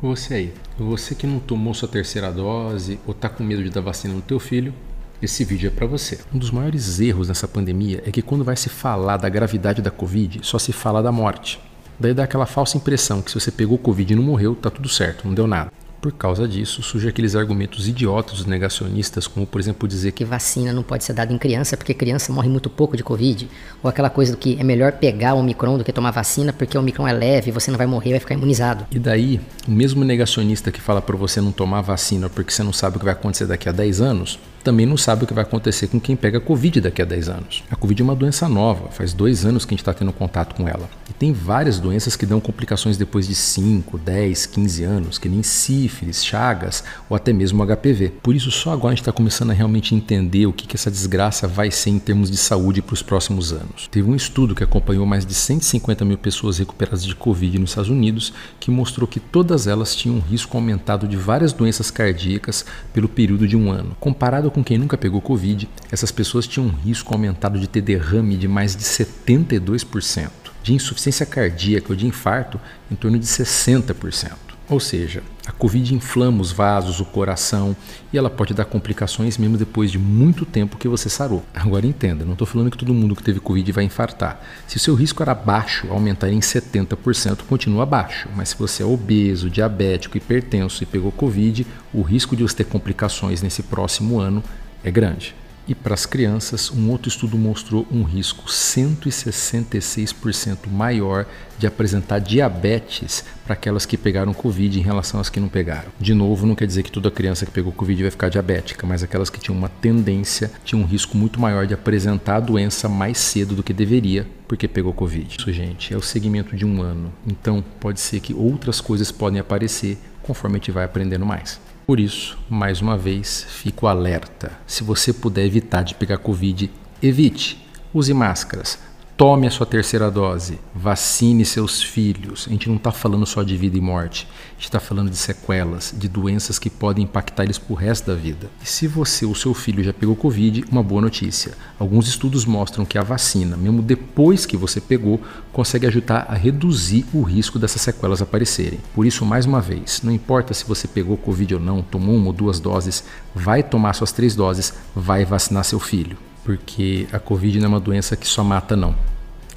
Você aí, você que não tomou sua terceira dose ou tá com medo de dar vacina no teu filho, esse vídeo é para você. Um dos maiores erros nessa pandemia é que quando vai se falar da gravidade da Covid, só se fala da morte. Daí dá aquela falsa impressão que se você pegou Covid e não morreu, tá tudo certo, não deu nada. Por causa disso, surgem aqueles argumentos idiotas dos negacionistas, como por exemplo dizer que vacina não pode ser dada em criança porque criança morre muito pouco de Covid, ou aquela coisa do que é melhor pegar o Omicron do que tomar vacina porque o Omicron é leve, você não vai morrer, vai ficar imunizado. E daí, o mesmo negacionista que fala para você não tomar vacina porque você não sabe o que vai acontecer daqui a 10 anos, também não sabe o que vai acontecer com quem pega Covid daqui a 10 anos. A Covid é uma doença nova, faz dois anos que a gente está tendo contato com ela. E tem várias doenças que dão complicações depois de 5, 10, 15 anos, que nem sífilis, chagas ou até mesmo HPV. Por isso, só agora a gente está começando a realmente entender o que, que essa desgraça vai ser em termos de saúde para os próximos anos. Teve um estudo que acompanhou mais de 150 mil pessoas recuperadas de Covid nos Estados Unidos que mostrou que todas elas tinham um risco aumentado de várias doenças cardíacas pelo período de um ano. Comparado Comparado com quem nunca pegou Covid, essas pessoas tinham um risco aumentado de ter derrame de mais de 72%, de insuficiência cardíaca ou de infarto em torno de 60%. Ou seja, a Covid inflama os vasos, o coração e ela pode dar complicações mesmo depois de muito tempo que você sarou. Agora entenda, não estou falando que todo mundo que teve Covid vai infartar. Se o seu risco era baixo, aumentar em 70% continua baixo. Mas se você é obeso, diabético, hipertenso e pegou Covid, o risco de você ter complicações nesse próximo ano é grande. E para as crianças, um outro estudo mostrou um risco 166% maior de apresentar diabetes para aquelas que pegaram Covid em relação às que não pegaram. De novo, não quer dizer que toda criança que pegou Covid vai ficar diabética, mas aquelas que tinham uma tendência tinham um risco muito maior de apresentar a doença mais cedo do que deveria porque pegou Covid. Isso, gente, é o segmento de um ano. Então, pode ser que outras coisas podem aparecer conforme a gente vai aprendendo mais. Por isso, mais uma vez, fico alerta. Se você puder evitar de pegar Covid, evite. Use máscaras. Tome a sua terceira dose. Vacine seus filhos. A gente não está falando só de vida e morte. A gente está falando de sequelas, de doenças que podem impactar eles por resto da vida. E se você ou seu filho já pegou Covid, uma boa notícia. Alguns estudos mostram que a vacina, mesmo depois que você pegou, consegue ajudar a reduzir o risco dessas sequelas aparecerem. Por isso, mais uma vez, não importa se você pegou Covid ou não, tomou uma ou duas doses, vai tomar suas três doses, vai vacinar seu filho. Porque a Covid não é uma doença que só mata, não.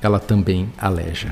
Ela também aleja.